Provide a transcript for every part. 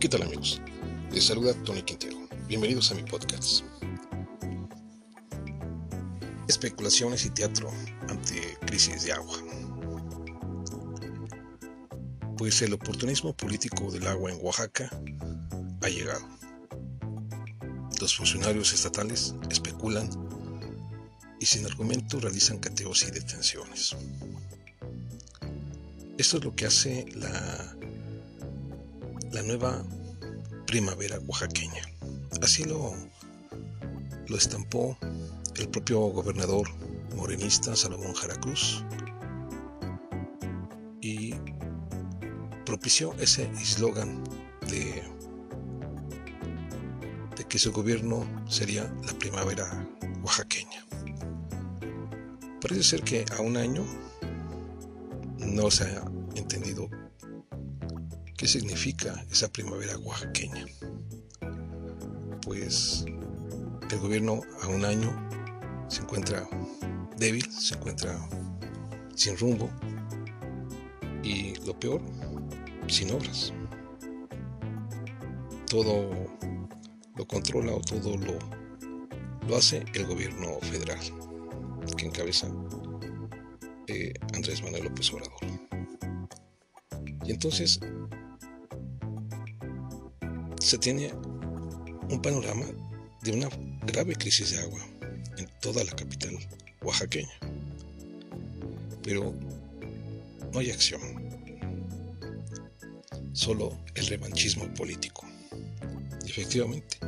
¿Qué tal amigos? Les saluda Tony Quintero. Bienvenidos a mi podcast. Especulaciones y teatro ante crisis de agua. Pues el oportunismo político del agua en Oaxaca ha llegado. Los funcionarios estatales especulan y sin argumento realizan cateos y detenciones. Esto es lo que hace la, la nueva primavera oaxaqueña. Así lo, lo estampó el propio gobernador morenista Salomón Jaracruz y propició ese eslogan de, de que su gobierno sería la primavera oaxaqueña. Parece ser que a un año no se ha significa esa primavera oaxaqueña. Pues el gobierno a un año se encuentra débil, se encuentra sin rumbo y lo peor, sin obras. Todo lo controla o todo lo, lo hace el gobierno federal que encabeza eh, Andrés Manuel López Obrador. Y entonces se tiene un panorama de una grave crisis de agua en toda la capital oaxaqueña. Pero no hay acción, solo el revanchismo político. Y efectivamente,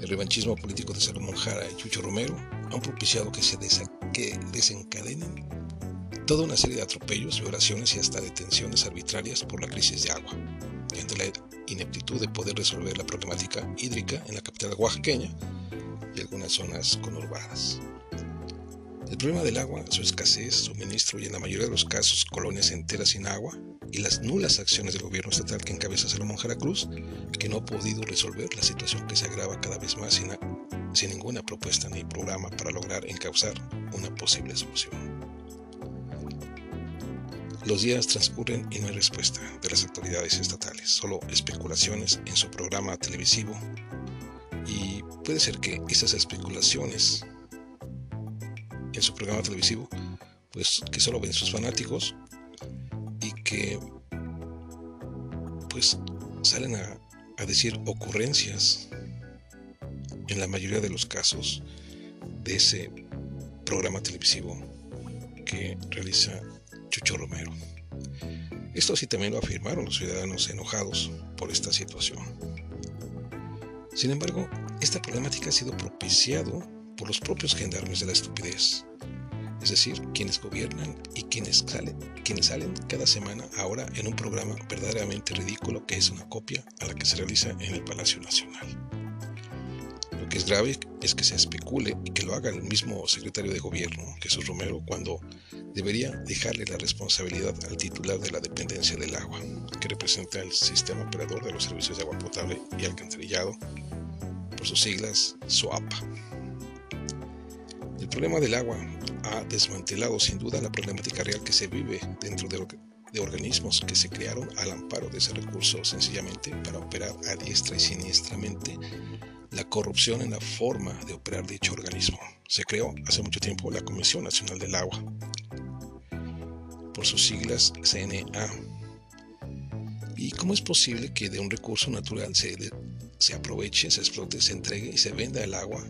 el revanchismo político de Salomón Jara y Chucho Romero han propiciado que se desencadenen toda una serie de atropellos, violaciones y hasta detenciones arbitrarias por la crisis de agua. Ineptitud de poder resolver la problemática hídrica en la capital oaxaqueña y algunas zonas conurbadas. El problema del agua, su escasez, suministro y en la mayoría de los casos colonias enteras sin agua y las nulas acciones del gobierno estatal que encabeza Salomón Jara Cruz, que no ha podido resolver la situación que se agrava cada vez más sin, sin ninguna propuesta ni programa para lograr encauzar una posible solución. Los días transcurren y no hay respuesta de las autoridades estatales, solo especulaciones en su programa televisivo. Y puede ser que esas especulaciones en su programa televisivo, pues que solo ven sus fanáticos y que pues salen a, a decir ocurrencias en la mayoría de los casos de ese programa televisivo que realiza Chucho Romero. Esto sí también lo afirmaron los ciudadanos enojados por esta situación. Sin embargo, esta problemática ha sido propiciado por los propios gendarmes de la estupidez, es decir, quienes gobiernan y quienes salen, quienes salen cada semana ahora en un programa verdaderamente ridículo que es una copia a la que se realiza en el Palacio Nacional. Lo que es grave es que se especule y que lo haga el mismo secretario de gobierno, Jesús Romero, cuando debería dejarle la responsabilidad al titular de la dependencia del agua, que representa el sistema operador de los servicios de agua potable y alcantarillado, por sus siglas SOAPA. El problema del agua ha desmantelado sin duda la problemática real que se vive dentro de, de organismos que se crearon al amparo de ese recurso sencillamente para operar a diestra y siniestramente la corrupción en la forma de operar dicho organismo. Se creó hace mucho tiempo la Comisión Nacional del Agua, por sus siglas CNA. ¿Y cómo es posible que de un recurso natural se, se aproveche, se explote, se entregue y se venda el agua?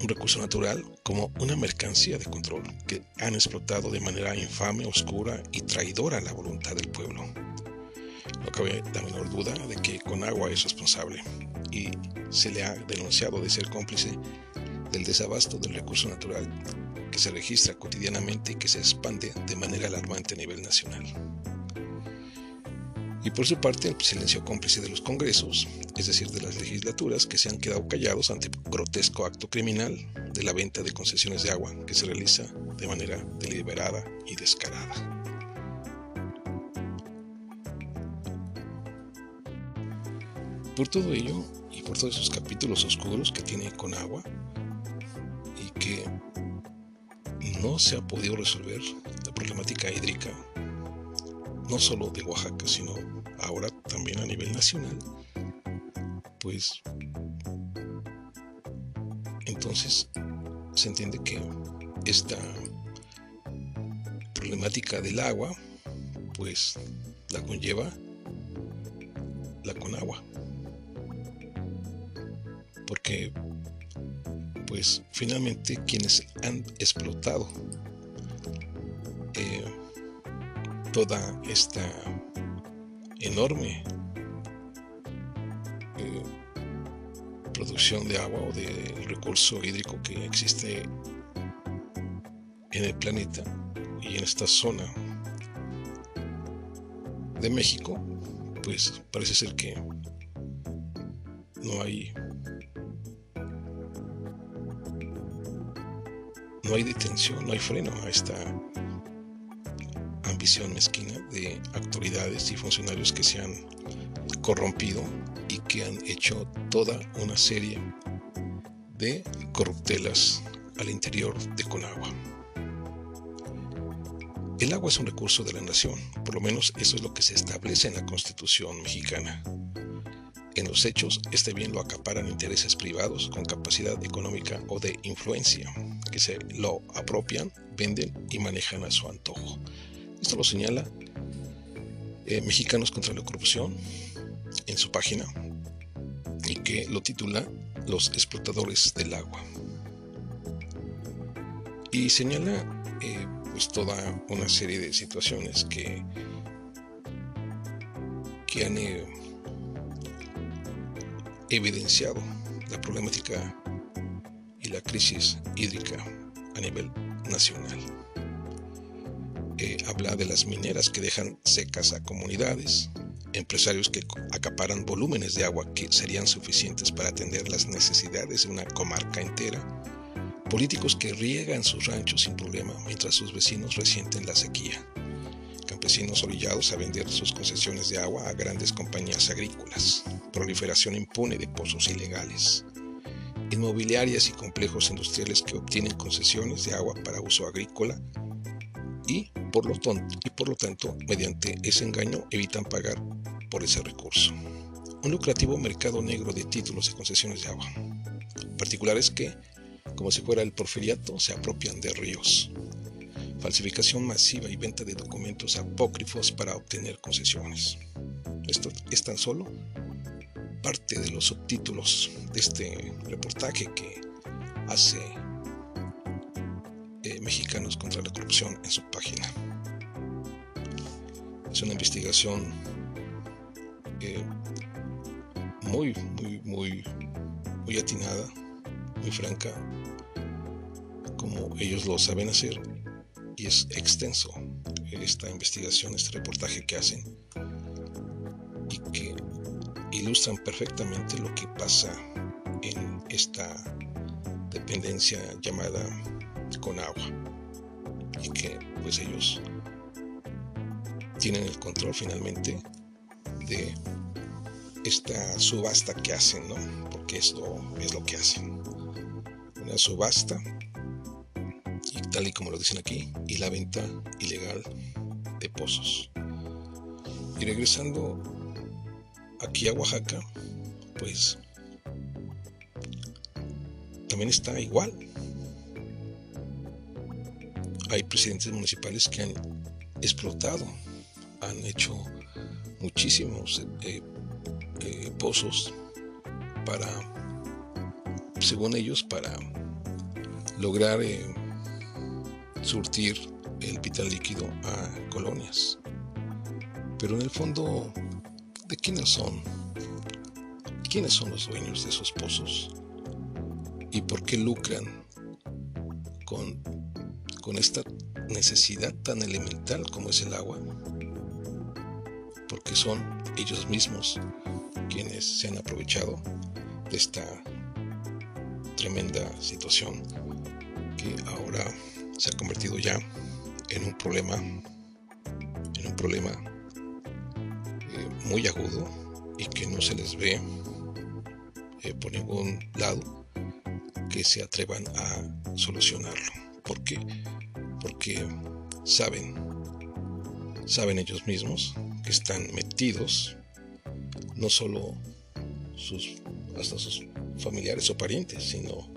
Un recurso natural como una mercancía de control que han explotado de manera infame, oscura y traidora a la voluntad del pueblo. No cabe la menor duda de que Conagua es responsable y se le ha denunciado de ser cómplice del desabasto del recurso natural que se registra cotidianamente y que se expande de manera alarmante a nivel nacional. Y por su parte, el silencio cómplice de los congresos, es decir, de las legislaturas que se han quedado callados ante el grotesco acto criminal de la venta de concesiones de agua que se realiza de manera deliberada y descarada. Por todo ello, y por todos esos capítulos oscuros que tiene con agua, y que no se ha podido resolver la problemática hídrica, no solo de Oaxaca, sino ahora también a nivel nacional, pues entonces se entiende que esta problemática del agua, pues la conlleva la Conagua. Pues finalmente quienes han explotado eh, toda esta enorme eh, producción de agua o de recurso hídrico que existe en el planeta y en esta zona de México, pues parece ser que no hay no hay detención, no hay freno a esta ambición mezquina de autoridades y funcionarios que se han corrompido y que han hecho toda una serie de corruptelas al interior de Conagua. El agua es un recurso de la nación, por lo menos eso es lo que se establece en la Constitución mexicana. En los hechos, este bien lo acaparan intereses privados con capacidad económica o de influencia, que se lo apropian, venden y manejan a su antojo. Esto lo señala eh, Mexicanos contra la Corrupción en su página y que lo titula Los explotadores del agua. Y señala eh, pues toda una serie de situaciones que, que han eh, evidenciado la problemática y la crisis hídrica a nivel nacional. Eh, habla de las mineras que dejan secas a comunidades, empresarios que acaparan volúmenes de agua que serían suficientes para atender las necesidades de una comarca entera, políticos que riegan sus ranchos sin problema mientras sus vecinos resienten la sequía, campesinos orillados a vender sus concesiones de agua a grandes compañías agrícolas, proliferación impune de pozos ilegales, inmobiliarias y complejos industriales que obtienen concesiones de agua para uso agrícola y por lo, y por lo tanto, mediante ese engaño, evitan pagar por ese recurso. Un lucrativo mercado negro de títulos de concesiones de agua. Particulares que como si fuera el porfiriato, se apropian de ríos. Falsificación masiva y venta de documentos apócrifos para obtener concesiones. Esto es tan solo parte de los subtítulos de este reportaje que hace eh, Mexicanos contra la Corrupción en su página. Es una investigación eh, muy, muy, muy, muy atinada, muy franca, como ellos lo saben hacer y es extenso esta investigación, este reportaje que hacen y que ilustran perfectamente lo que pasa en esta dependencia llamada con agua y que pues ellos tienen el control finalmente de esta subasta que hacen, ¿no? Porque esto es lo que hacen. Una subasta tal y como lo dicen aquí, y la venta ilegal de pozos. Y regresando aquí a Oaxaca, pues también está igual. Hay presidentes municipales que han explotado, han hecho muchísimos eh, eh, pozos para, según ellos, para lograr eh, surtir el vital líquido a colonias. Pero en el fondo, ¿de quiénes son? ¿Quiénes son los dueños de esos pozos? ¿Y por qué lucran con, con esta necesidad tan elemental como es el agua? Porque son ellos mismos quienes se han aprovechado de esta tremenda situación que ahora se ha convertido ya en un problema, en un problema eh, muy agudo y que no se les ve eh, por ningún lado que se atrevan a solucionarlo. ¿Por qué? Porque saben saben ellos mismos que están metidos, no solo sus, hasta sus familiares o parientes, sino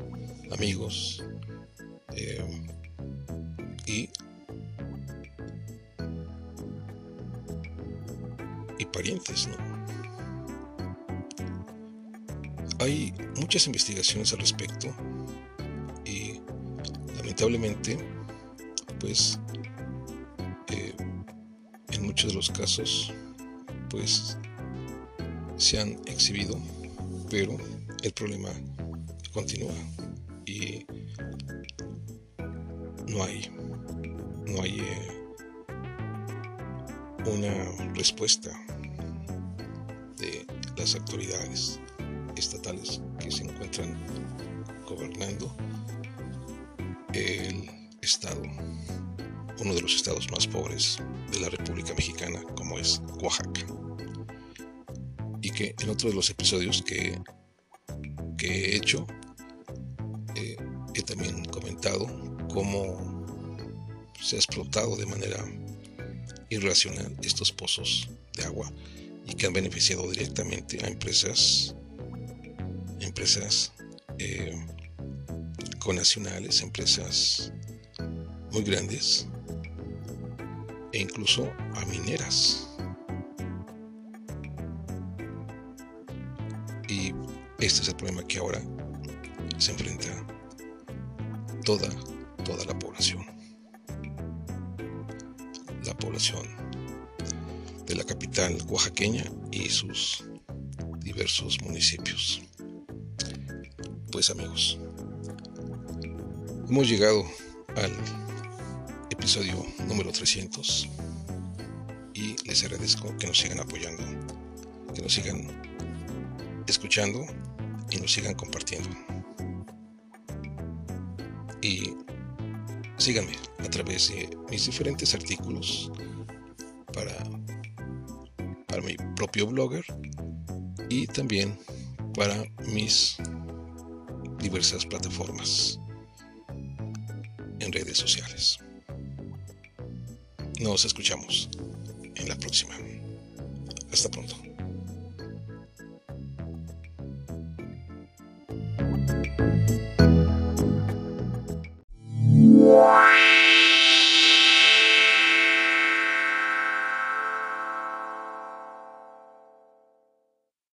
amigos eh, Hay muchas investigaciones al respecto y lamentablemente, pues, eh, en muchos de los casos, pues, se han exhibido, pero el problema continúa y no hay, no hay eh, una respuesta las autoridades estatales que se encuentran gobernando el estado, uno de los estados más pobres de la República Mexicana, como es Oaxaca. Y que en otro de los episodios que, que he hecho, eh, he también comentado cómo se ha explotado de manera irracional estos pozos de agua y que han beneficiado directamente a empresas empresas eh, conacionales, empresas muy grandes e incluso a mineras. Y este es el problema que ahora se enfrenta toda, toda la población. La población de la capital oaxaqueña y sus diversos municipios pues amigos, hemos llegado al episodio número 300 y les agradezco que nos sigan apoyando, que nos sigan escuchando y nos sigan compartiendo. Y síganme a través de mis diferentes artículos para, para mi propio blogger y también para mis diversas plataformas en redes sociales. Nos escuchamos en la próxima. Hasta pronto.